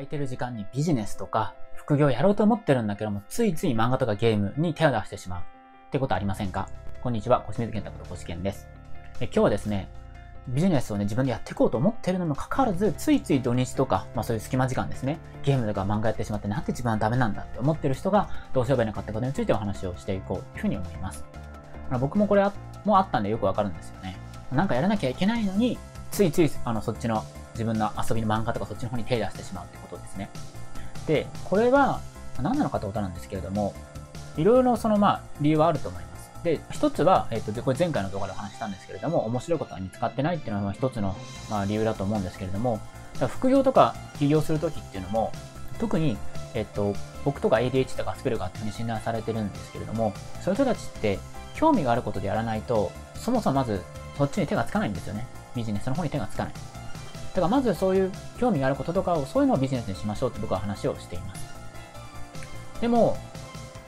空いてる時間にビジネスとか副業やろうと思ってるんだけども、ついつい漫画とかゲームに手を出してしまうってことありませんか？こんにちは、小清水健太こと小健です。え今日はですね、ビジネスをね、自分でやっていこうと思ってるのにもかかわらず、ついつい土日とか、まあそういう隙間時間ですね、ゲームとか漫画やってしまって、なんで自分はダメなんだって思ってる人が、どうすればいいのかってことについてお話をしていこうというふうに思います。あの僕もこれもあったんでよくわかるんですよね。なんかやらなきゃいけないのに、ついつい、あの、そっちの自分の遊びの漫画とかそっちの方に手出してしまうってことですね。で、これは何なのかってことなんですけれども、いろいろそのまあ理由はあると思います。で、一つは、えっ、ー、と、これ前回の動画でお話したんですけれども、面白いことが見つかってないっていうのは一つの、まあ、理由だと思うんですけれども、副業とか起業するときっていうのも、特に、えっと、僕とか ADH とかスペルガーっていうふうに診断されてるんですけれども、そういう人たちって興味があることでやらないと、そもそもまずそっちに手がつかないんですよね。ビジネスの方に手がつかない。だからまずそういう興味があることとかを、そういうのをビジネスにしましょうって僕は話をしています。でも、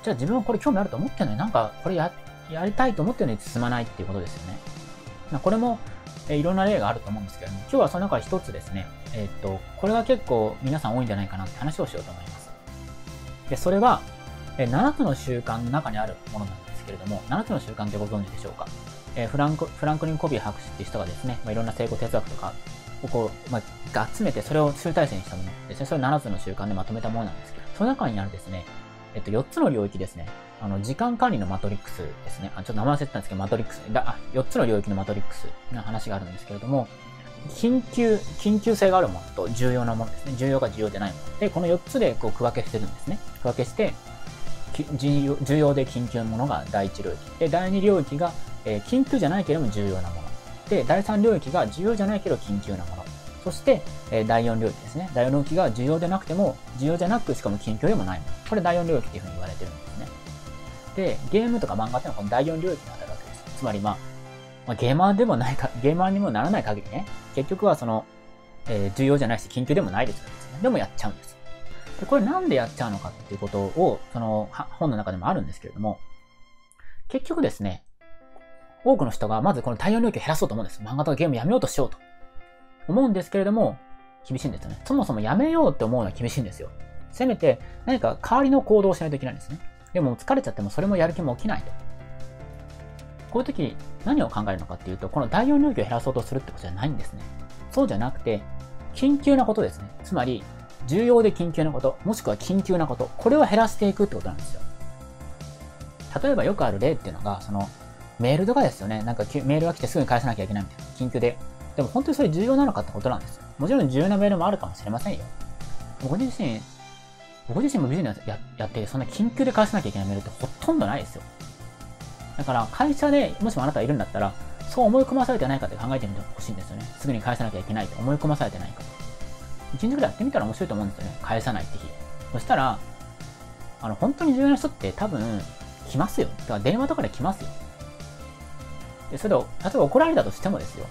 じゃあ自分はこれ興味あると思ってるのになんかこれや、やりたいと思ってるのに進まないっていうことですよね。ま、これも、えいろんな例があると思うんですけども、今日はその中で一つですね、えー、っと、これが結構皆さん多いんじゃないかなって話をしようと思います。で、それは、え7つの習慣の中にあるものなんですけれども、7つの習慣ってご存知でしょうか？え、フランク、フランクリン・コビー博士っていう人がですね、まあ、いろんな成功哲学とかをこう、まあ、集めてそれを集大成にしたものですね。それを7つの習慣でまとめたものなんですけど、その中にあるですね、えっと、4つの領域ですね。あの、時間管理のマトリックスですね。あ、ちょっと名前忘れてたんですけど、マトリックス、だあ、4つの領域のマトリックスの話があるんですけれども、緊急、緊急性があるものと重要なものですね。重要か重要でないもの。で、この4つでこう区分けしてるんですね。区分けして、重要で緊急なものが第1領域。で、第2領域が、えー、緊急じゃないけれども重要なもの。で、第3領域が重要じゃないけど緊急なもの。そして、え、第4領域ですね。第4領域が重要でなくても、重要じゃなく、しかも緊急でもないもの。これ第4領域っていうふうに言われてるんですね。で、ゲームとか漫画っていうのはこの第4領域に当たるわけです。つまり、まあ、まあ、ゲーマーでもないか、ゲーマーにもならない限りね、結局はその、えー、重要じゃないし、緊急でもないですよね。でもやっちゃうんです。で、これなんでやっちゃうのかっていうことを、その本の中でもあるんですけれども、結局ですね、多くの人がまずこの対応領域を減らそうと思うんです。漫画とかゲームやめようとしようと。思うんですけれども、厳しいんですよね。そもそもやめようって思うのは厳しいんですよ。せめて何か代わりの行動をしないといけないんですね。でも疲れちゃってもそれもやる気も起きないと。こういう時何を考えるのかっていうと、この第4領域を減らそうとするってことじゃないんですね。そうじゃなくて、緊急なことですね。つまり、重要で緊急なこと、もしくは緊急なこと、これを減らしていくってことなんですよ。例えばよくある例っていうのが、その、メールとかですよね。なんかメールが来てすぐに返さなきゃいけないみたいな。緊急で。でも本当にそれ重要なのかってことなんですよ。もちろん重要なメールもあるかもしれませんよ。僕自身、僕自身もビジネスややって、そんな緊急で返さなきゃいけないメールってほとんどないですよ。だから会社でもしもあなたがいるんだったら、そう思い込まされてないかって考えてみてほしいんですよね。すぐに返さなきゃいけないって思い込まされてないか。一日くらいやってみたら面白いと思うんですよね。返さないって日。そしたら、あの、本当に重要な人って多分、来ますよ。だから電話とかで来ますよ。で、それを、例えば怒られたとしてもですよ。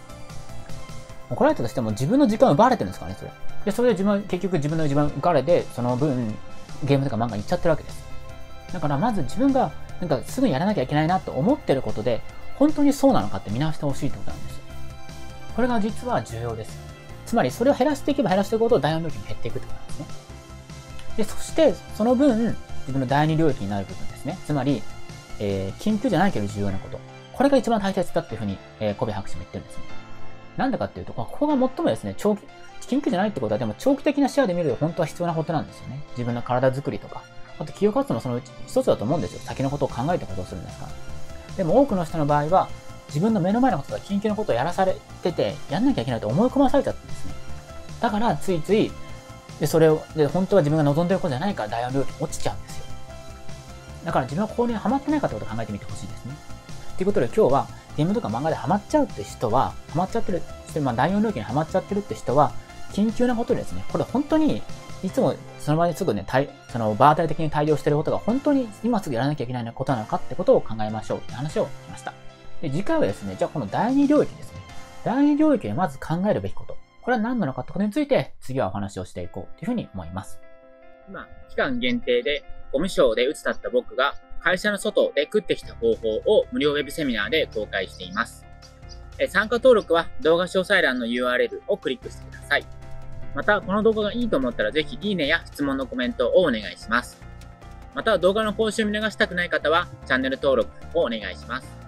怒られたとしても自分の時間を奪われてるんですからね、それ。で、それで自分、結局自分の時間を奪われて、その分、ゲームとか漫画に行っちゃってるわけです。だからまず自分が、なんかすぐにやらなきゃいけないなと思ってることで、本当にそうなのかって見直してほしいってことなんですよ。これが実は重要です。つまりそれを減らしていけば減らしていくほど第4領域に減っていくってことなんですね。で、そしてその分、自分の第2領域になる部分ですね。つまり、えー、緊急じゃないけど重要なこと。これが一番大切だっていうふうに、えー、コベ博士も言ってるんですね。なんでかっていうと、ここが最もですね、長期、緊急じゃないってことは、でも長期的な視野で見ると本当は必要なことなんですよね。自分の体づくりとか。あと企業活動もそのうち一つだと思うんですよ。先のことを考えて行動するんですから。でも多くの人の場合は、自分の目の前のことが緊急なことをやらされてて、やんなきゃいけないと思い込まされちゃったんですね。だから、ついつい、で、それを、で、本当は自分が望んでることじゃないから、大学領域落ちちゃうんですよ。だから、自分はここにハマってないかってことを考えてみてほしいですね。ということで、今日は、ゲームとか漫画でハマっちゃうって人は、ハマっちゃってる、そまあ第4領域にハマっちゃってるって人は、緊急なことですね。これ本当に、いつもその場ですぐね、対その場当たり的に対応してることが本当に今すぐやらなきゃいけないことなのかってことを考えましょうって話をしました。で、次回はですね、じゃあこの第2領域ですね。第2領域でまず考えるべきこと。これは何なのかってことについて次はお話をしていこうというふうに思います。今、期間限定でゴミ賞で打つ立った僕が会社の外で食ってきた方法を無料ウェブセミナーで公開しています。参加登録は動画詳細欄の URL をクリックしてください。また、この動画がいいと思ったらぜひいいねや質問のコメントをお願いします。また、動画の講習を見逃したくない方はチャンネル登録をお願いします。